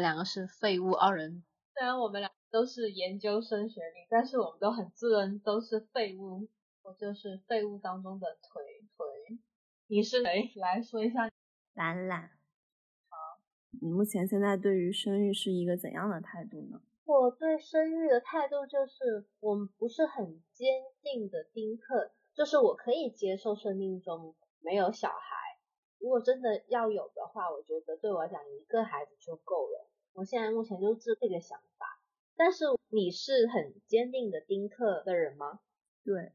两个是废物二人。虽然我们俩都是研究生学历，但是我们都很自认都是废物。我就是废物当中的腿腿。你是谁？来说一下。懒懒。好。你目前现在对于生育是一个怎样的态度呢？我对生育的态度就是，我们不是很坚定的丁克，就是我可以接受生命中没有小孩。如果真的要有的话，我觉得对我来讲一个孩子就够了。我现在目前就是这个想法。但是你是很坚定的丁克的人吗？对，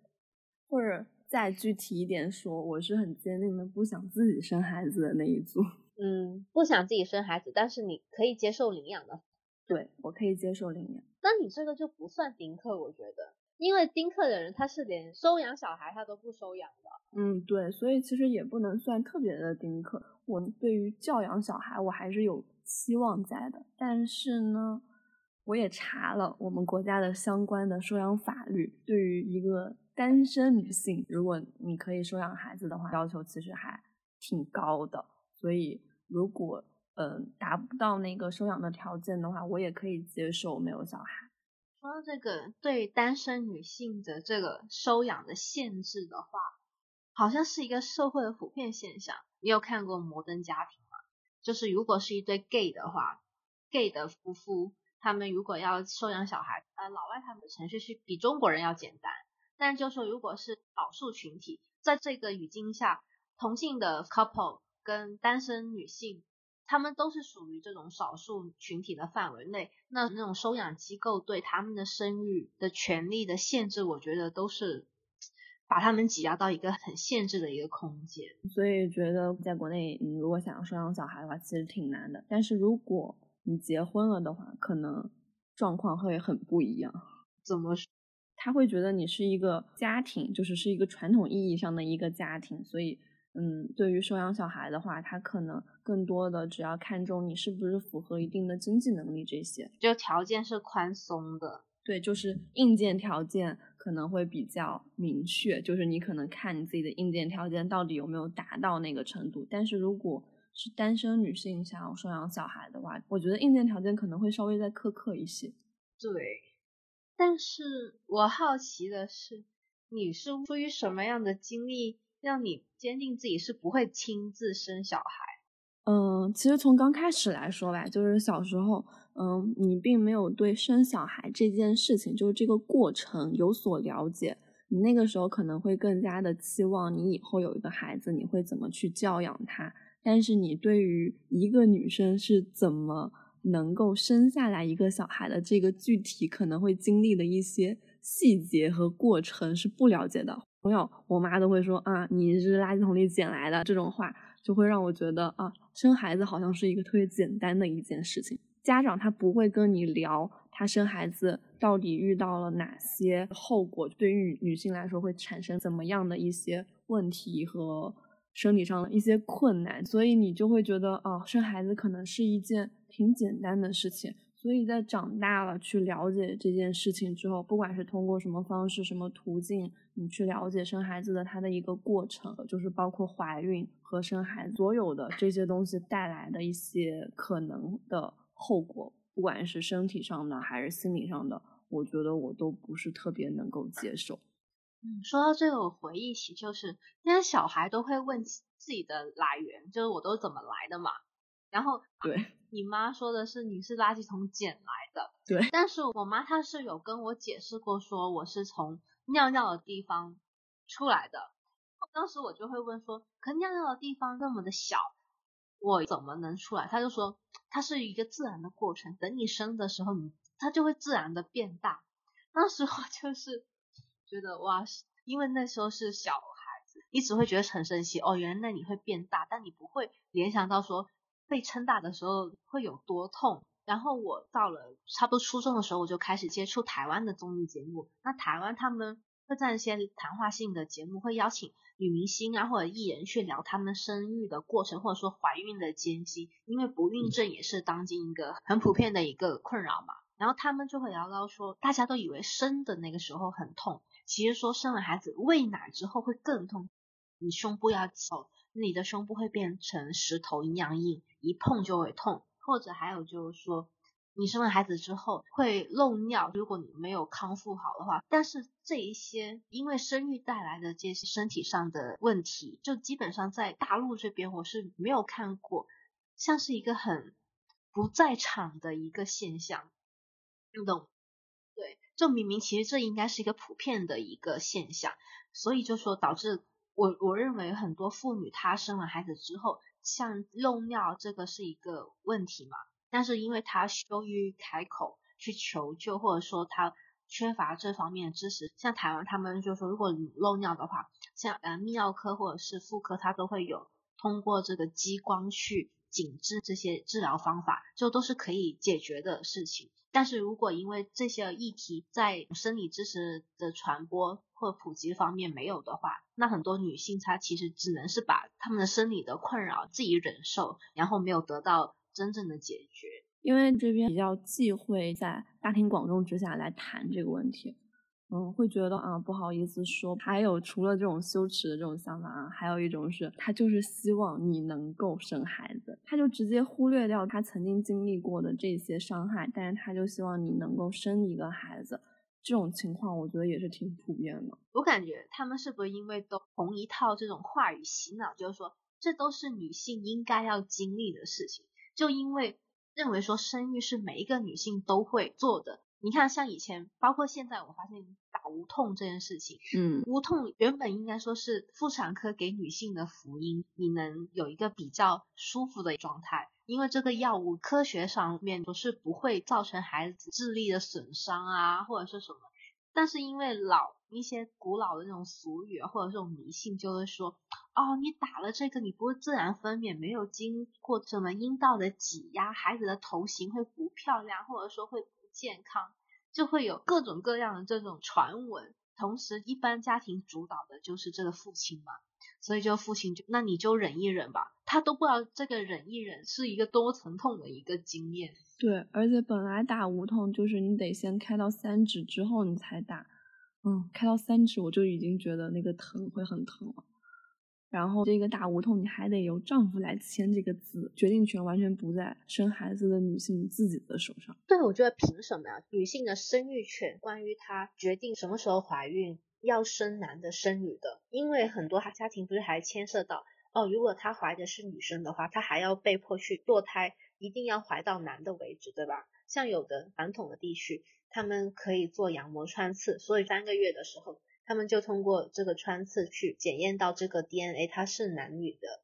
或者再具体一点说，我是很坚定的不想自己生孩子的那一组。嗯，不想自己生孩子，但是你可以接受领养的。对，我可以接受领养。那你这个就不算丁克，我觉得。因为丁克的人他是连收养小孩他都不收养的，嗯，对，所以其实也不能算特别的丁克。我对于教养小孩我还是有期望在的，但是呢，我也查了我们国家的相关的收养法律，对于一个单身女性，如果你可以收养孩子的话，要求其实还挺高的。所以如果嗯达不到那个收养的条件的话，我也可以接受没有小孩。说到这个对单身女性的这个收养的限制的话，好像是一个社会的普遍现象。你有看过《摩登家庭》吗？就是如果是一对 gay 的话，gay 的夫妇，他们如果要收养小孩，呃，老外他们的程序是比中国人要简单。但就说如果是少数群体，在这个语境下，同性的 couple 跟单身女性。他们都是属于这种少数群体的范围内，那那种收养机构对他们的生育的权利的限制，我觉得都是把他们挤压到一个很限制的一个空间。所以觉得在国内，你如果想要收养小孩的话，其实挺难的。但是如果你结婚了的话，可能状况会很不一样。怎么说？他会觉得你是一个家庭，就是是一个传统意义上的一个家庭，所以。嗯，对于收养小孩的话，他可能更多的只要看重你是不是符合一定的经济能力这些，就条件是宽松的。对，就是硬件条件可能会比较明确，就是你可能看你自己的硬件条件到底有没有达到那个程度。但是如果是单身女性想要收养小孩的话，我觉得硬件条件可能会稍微再苛刻一些。对，但是我好奇的是，你是出于什么样的经历？让你坚定自己是不会亲自生小孩。嗯，其实从刚开始来说吧，就是小时候，嗯，你并没有对生小孩这件事情，就是这个过程有所了解。你那个时候可能会更加的期望你以后有一个孩子，你会怎么去教养他。但是你对于一个女生是怎么能够生下来一个小孩的这个具体可能会经历的一些细节和过程是不了解的。朋友，我妈都会说啊，你是垃圾桶里捡来的这种话，就会让我觉得啊，生孩子好像是一个特别简单的一件事情。家长他不会跟你聊他生孩子到底遇到了哪些后果，对于女性来说会产生怎么样的一些问题和生理上的一些困难，所以你就会觉得啊，生孩子可能是一件挺简单的事情。所以在长大了去了解这件事情之后，不管是通过什么方式、什么途径，你去了解生孩子的它的一个过程，就是包括怀孕和生孩子所有的这些东西带来的一些可能的后果，不管是身体上的还是心理上的，我觉得我都不是特别能够接受。嗯，说到这个，我回忆起就是现在小孩都会问自己的来源，就是我都怎么来的嘛。然后，对，你妈说的是你是垃圾桶捡来的，对。但是我妈她是有跟我解释过，说我是从尿尿的地方出来的。当时我就会问说，可尿尿的地方那么的小，我怎么能出来？她就说，它是一个自然的过程，等你生的时候，你它就会自然的变大。当时我 就是觉得哇，因为那时候是小孩子，你只会觉得很神奇哦，原来你会变大，但你不会联想到说。被撑大的时候会有多痛？然后我到了差不多初中的时候，我就开始接触台湾的综艺节目。那台湾他们会在一些谈话性的节目，会邀请女明星啊或者艺人去聊他们生育的过程，或者说怀孕的艰辛。因为不孕症也是当今一个很普遍的一个困扰嘛。然后他们就会聊到说，大家都以为生的那个时候很痛，其实说生了孩子喂奶之后会更痛，你胸部要走。你的胸部会变成石头一样硬，一碰就会痛。或者还有就是说。你生完孩子之后会漏尿，如果你没有康复好的话，但是这一些因为生育带来的这些身体上的问题，就基本上在大陆这边我是没有看过，像是一个很不在场的一个现象，你懂？对，就明明其实这应该是一个普遍的一个现象，所以就说导致我我认为很多妇女她生完孩子之后，像漏尿这个是一个问题嘛。但是因为她羞于开口去求救，或者说她缺乏这方面的知识，像台湾他们就说，如果漏尿的话，像呃泌尿科或者是妇科，它都会有通过这个激光去紧致这些治疗方法，就都是可以解决的事情。但是如果因为这些议题在生理知识的传播或普及方面没有的话，那很多女性她其实只能是把她们的生理的困扰自己忍受，然后没有得到。真正的解决，因为这边比较忌讳在大庭广众之下来谈这个问题，嗯，会觉得啊不好意思说。还有除了这种羞耻的这种想法啊，还有一种是他就是希望你能够生孩子，他就直接忽略掉他曾经经历过的这些伤害，但是他就希望你能够生一个孩子。这种情况我觉得也是挺普遍的。我感觉他们是不是因为都同一套这种话语洗脑，就是说这都是女性应该要经历的事情。就因为认为说生育是每一个女性都会做的，你看像以前，包括现在，我发现打无痛这件事情，嗯，无痛原本应该说是妇产科给女性的福音，你能有一个比较舒服的状态，因为这个药物科学上面都是不会造成孩子智力的损伤啊，或者是什么。但是因为老一些古老的那种俗语啊，或者这种迷信，就会说，哦，你打了这个，你不会自然分娩，没有经过什么阴道的挤压，孩子的头型会不漂亮，或者说会不健康，就会有各种各样的这种传闻。同时，一般家庭主导的就是这个父亲嘛。所以就父亲就那你就忍一忍吧，他都不知道这个忍一忍是一个多疼痛的一个经验。对，而且本来打无痛就是你得先开到三指之后你才打，嗯，开到三指我就已经觉得那个疼会很疼了。然后这个大无痛你还得由丈夫来签这个字，决定权完全不在生孩子的女性自己的手上。对，我觉得凭什么呀？女性的生育权，关于她决定什么时候怀孕。要生男的生女的，因为很多家庭不是还牵涉到哦，如果她怀的是女生的话，她还要被迫去堕胎，一定要怀到男的为止，对吧？像有的传统的地区，他们可以做羊膜穿刺，所以三个月的时候，他们就通过这个穿刺去检验到这个 DNA 它是男女的，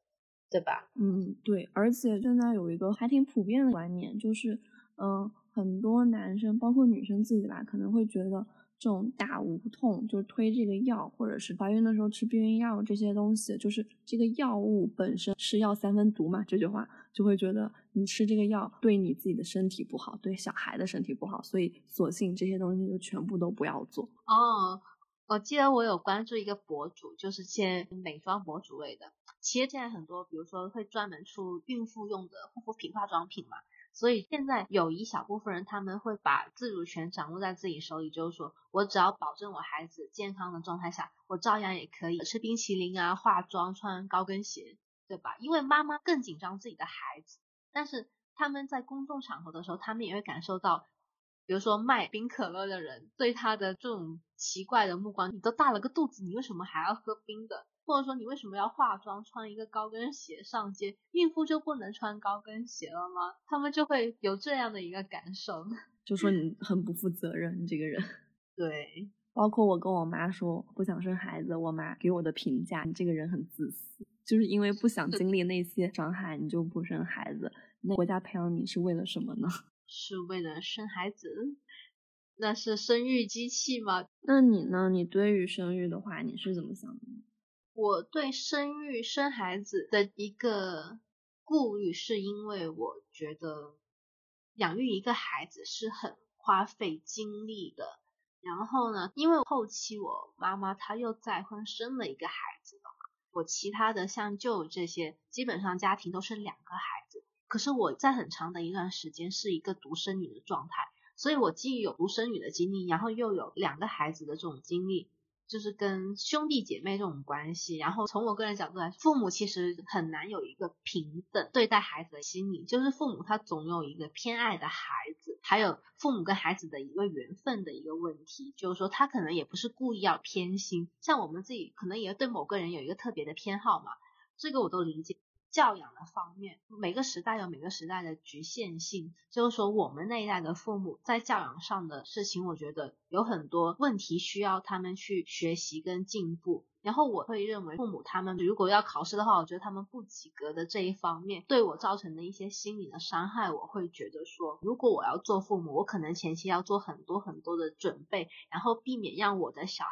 对吧？嗯，对，而且现在有一个还挺普遍的观念，就是嗯，很多男生包括女生自己吧，可能会觉得。这种打无痛就是推这个药，或者是怀孕的时候吃避孕药这些东西，就是这个药物本身是药三分毒嘛，这句话就会觉得你吃这个药对你自己的身体不好，对小孩的身体不好，所以索性这些东西就全部都不要做。哦，我记得我有关注一个博主，就是些美妆博主类的，其实现在很多，比如说会专门出孕妇用的护肤品、化妆品嘛。所以现在有一小部分人，他们会把自主权掌握在自己手里，就是说我只要保证我孩子健康的状态下，我照样也可以吃冰淇淋啊、化妆、穿高跟鞋，对吧？因为妈妈更紧张自己的孩子，但是他们在公众场合的时候，他们也会感受到，比如说卖冰可乐的人对他的这种奇怪的目光，你都大了个肚子，你为什么还要喝冰的？或者说你为什么要化妆穿一个高跟鞋上街？孕妇就不能穿高跟鞋了吗？他们就会有这样的一个感受，就说你很不负责任，你这个人。对，包括我跟我妈说不想生孩子，我妈给我的评价，你这个人很自私，就是因为不想经历那些伤害，你就不生孩子。那国家培养你是为了什么呢？是为了生孩子？那是生育机器吗？那你呢？你对于生育的话，你是怎么想的？我对生育生孩子的一个顾虑，是因为我觉得养育一个孩子是很花费精力的。然后呢，因为后期我妈妈她又再婚生了一个孩子了嘛，我其他的像舅这些，基本上家庭都是两个孩子。可是我在很长的一段时间是一个独生女的状态，所以我既有独生女的经历，然后又有两个孩子的这种经历。就是跟兄弟姐妹这种关系，然后从我个人角度来说，父母其实很难有一个平等对待孩子的心理，就是父母他总有一个偏爱的孩子，还有父母跟孩子的一个缘分的一个问题，就是说他可能也不是故意要偏心，像我们自己可能也对某个人有一个特别的偏好嘛，这个我都理解。教养的方面，每个时代有每个时代的局限性。就是说，我们那一代的父母在教养上的事情，我觉得有很多问题需要他们去学习跟进步。然后我会认为，父母他们如果要考试的话，我觉得他们不及格的这一方面对我造成的一些心理的伤害，我会觉得说，如果我要做父母，我可能前期要做很多很多的准备，然后避免让我的小孩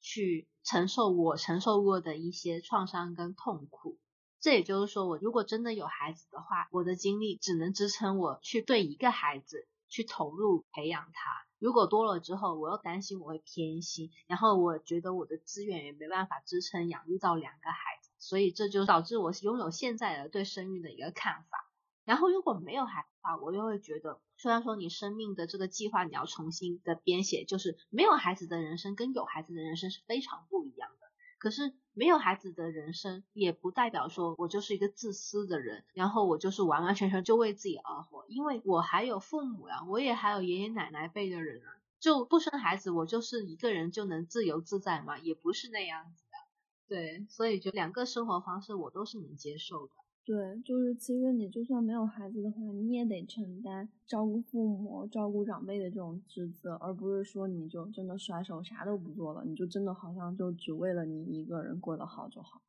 去承受我承受过的一些创伤跟痛苦。这也就是说，我如果真的有孩子的话，我的精力只能支撑我去对一个孩子去投入培养他。如果多了之后，我又担心我会偏心，然后我觉得我的资源也没办法支撑养育到两个孩子，所以这就导致我拥有现在的对生育的一个看法。然后如果没有孩子的话，我又会觉得，虽然说你生命的这个计划你要重新的编写，就是没有孩子的人生跟有孩子的人生是非常不一样的。可是没有孩子的人生，也不代表说我就是一个自私的人，然后我就是完完全全就为自己而活，因为我还有父母啊，我也还有爷爷奶奶辈的人啊，就不生孩子，我就是一个人就能自由自在嘛？也不是那样子的，对，所以就两个生活方式我都是能接受的。对，就是其实你就算没有孩子的话，你也得承担照顾父母、照顾长辈的这种职责，而不是说你就真的甩手啥都不做了，你就真的好像就只为了你一个人过得好就好。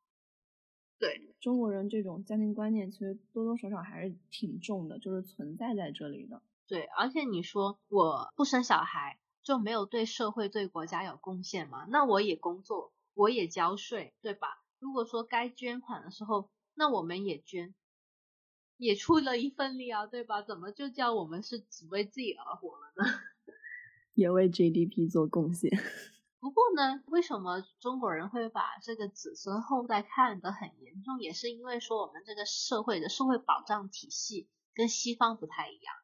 对，中国人这种家庭观念其实多多少少还是挺重的，就是存在在这里的。对，而且你说我不生小孩就没有对社会、对国家有贡献吗？那我也工作，我也交税，对吧？如果说该捐款的时候，那我们也捐，也出了一份力啊，对吧？怎么就叫我们是只为自己而活了呢？也为 GDP 做贡献。不过呢，为什么中国人会把这个子孙后代看得很严重？也是因为说我们这个社会的社会保障体系跟西方不太一样。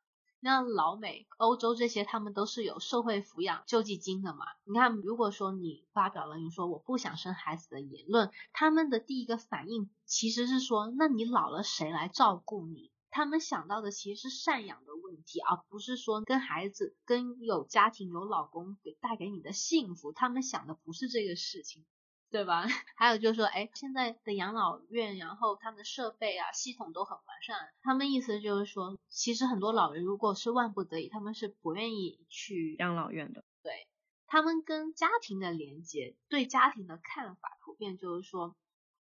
那老美、欧洲这些，他们都是有社会抚养救济金的嘛？你看，如果说你发表了你说我不想生孩子的言论，他们的第一个反应其实是说，那你老了谁来照顾你？他们想到的其实是赡养的问题，而不是说跟孩子、跟有家庭、有老公给带给你的幸福。他们想的不是这个事情。对吧？还有就是说，哎，现在的养老院，然后他们的设备啊、系统都很完善。他们意思就是说，其实很多老人如果是万不得已，他们是不愿意去养老院的。对，他们跟家庭的连接，对家庭的看法，普遍就是说，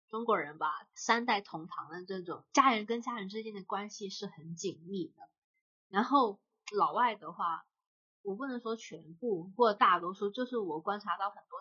中国人吧，三代同堂的这种家人跟家人之间的关系是很紧密的。然后老外的话，我不能说全部或大多数，就是我观察到很多。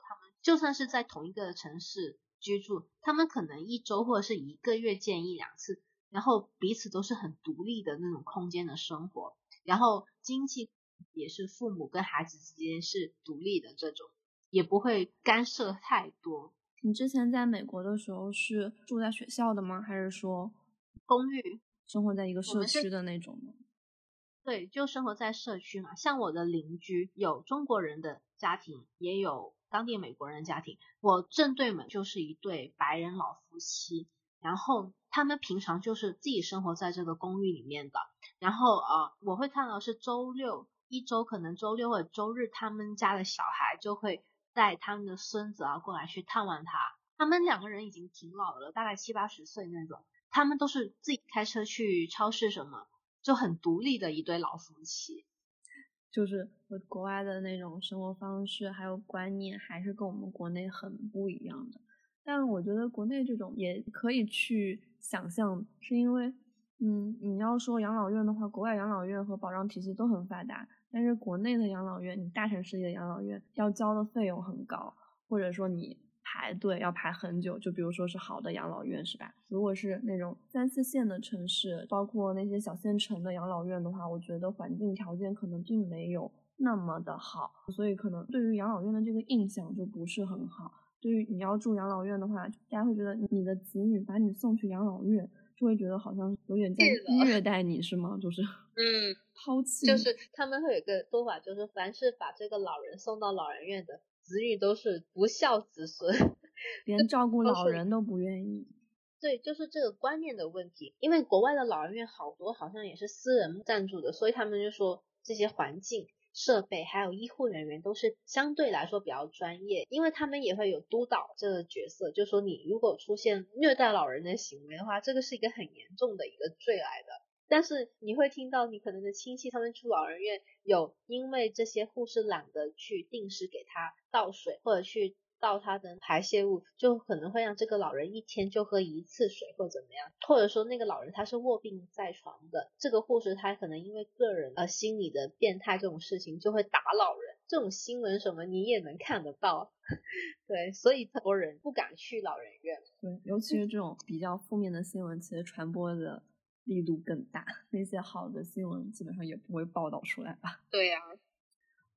就算是在同一个城市居住，他们可能一周或者是一个月见一两次，然后彼此都是很独立的那种空间的生活，然后经济也是父母跟孩子之间是独立的这种，也不会干涉太多。你之前在美国的时候是住在学校的吗？还是说公寓生活在一个社区的那种呢？对，就生活在社区嘛。像我的邻居有中国人的家庭，也有。当地美国人家庭，我正对门就是一对白人老夫妻，然后他们平常就是自己生活在这个公寓里面的，然后呃，我会看到是周六一周可能周六或者周日，他们家的小孩就会带他们的孙子啊过来去探望他，他们两个人已经挺老了，大概七八十岁那种，他们都是自己开车去超市什么，就很独立的一对老夫妻。就是国外的那种生活方式还有观念，还是跟我们国内很不一样的。但我觉得国内这种也可以去想象，是因为，嗯，你要说养老院的话，国外养老院和保障体系都很发达，但是国内的养老院，你大城市里的养老院要交的费用很高，或者说你。排队要排很久，就比如说是好的养老院，是吧？如果是那种三四线的城市，包括那些小县城的养老院的话，我觉得环境条件可能并没有那么的好，所以可能对于养老院的这个印象就不是很好。对于你要住养老院的话，大家会觉得你的子女把你送去养老院，就会觉得好像有点在虐待你，是吗？就是嗯，抛弃。就是他们会有个说法，就是凡是把这个老人送到老人院的。子女都是不孝子孙，连照顾老人都不愿意。对，就是这个观念的问题。因为国外的老人院好多好像也是私人赞助的，所以他们就说这些环境。设备还有医护人员都是相对来说比较专业，因为他们也会有督导这个角色，就说你如果出现虐待老人的行为的话，这个是一个很严重的一个罪来的。但是你会听到你可能的亲戚他们住老人院有因为这些护士懒得去定时给他倒水或者去。倒他的排泄物，就可能会让这个老人一天就喝一次水，或怎么样，或者说那个老人他是卧病在床的，这个护士他可能因为个人呃心理的变态这种事情就会打老人，这种新闻什么你也能看得到，对，所以很多人不敢去老人院，对，尤其是这种比较负面的新闻，其实传播的力度更大，那些好的新闻基本上也不会报道出来吧？对呀。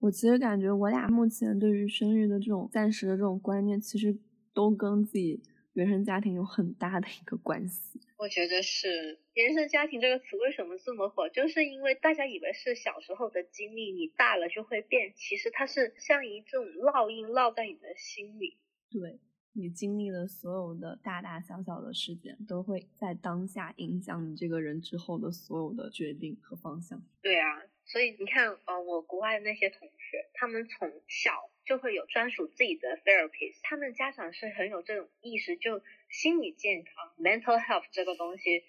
我其实感觉我俩目前对于生育的这种暂时的这种观念，其实都跟自己原生家庭有很大的一个关系。我觉得是原生家庭这个词为什么这么火，就是因为大家以为是小时候的经历，你大了就会变，其实它是像一种烙印烙在你的心里。对你经历的所有的大大小小的事件，都会在当下影响你这个人之后的所有的决定和方向。对啊。所以你看，呃，我国外的那些同学，他们从小就会有专属自己的 therapist，他们家长是很有这种意识，就心理健康 mental health 这个东西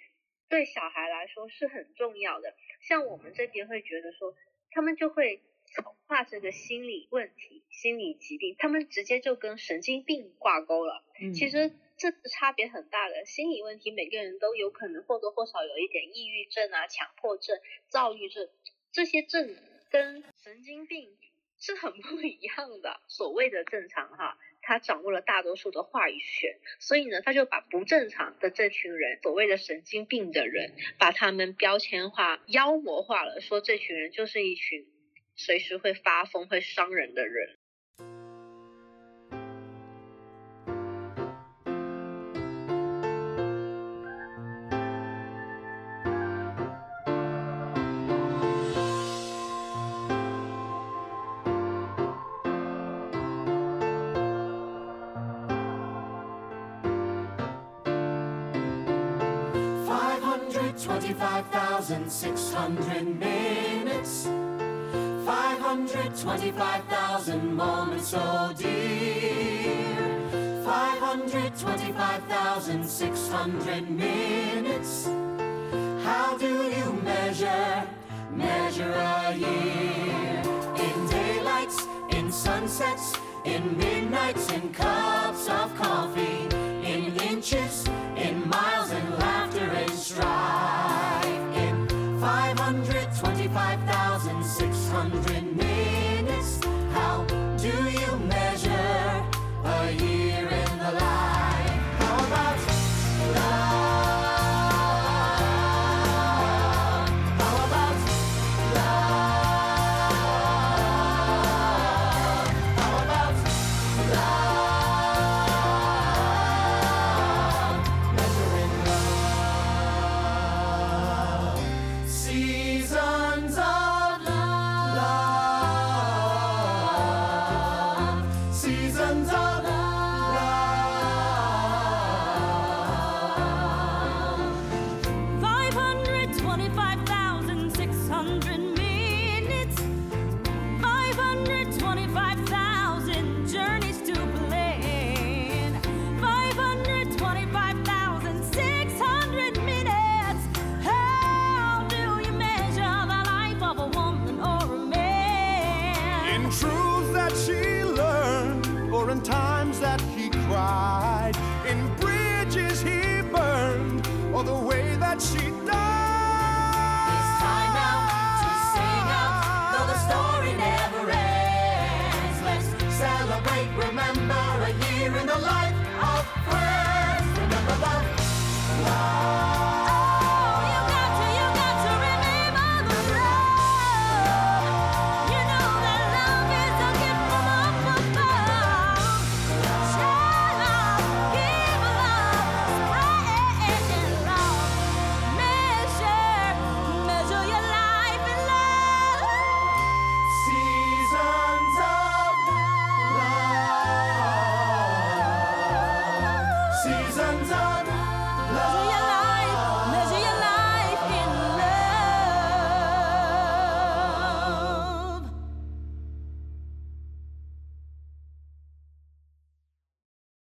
对小孩来说是很重要的。像我们这边会觉得说，他们就会丑化这个心理问题、心理疾病，他们直接就跟神经病挂钩了。其实这差别很大的，心理问题每个人都有可能或多或少有一点抑郁症啊、强迫症、躁郁症。这些症跟神经病是很不一样的。所谓的正常哈，他掌握了大多数的话语权，所以呢，他就把不正常的这群人，所谓的神经病的人，把他们标签化、妖魔化了，说这群人就是一群随时会发疯、会伤人的人。600 minutes. 525,000 moments oh dear. 525,600 minutes. How do you measure measure a year? In daylights, in sunsets, in midnights, in cups of coffee In inches, in miles, in laughter and strife wondering.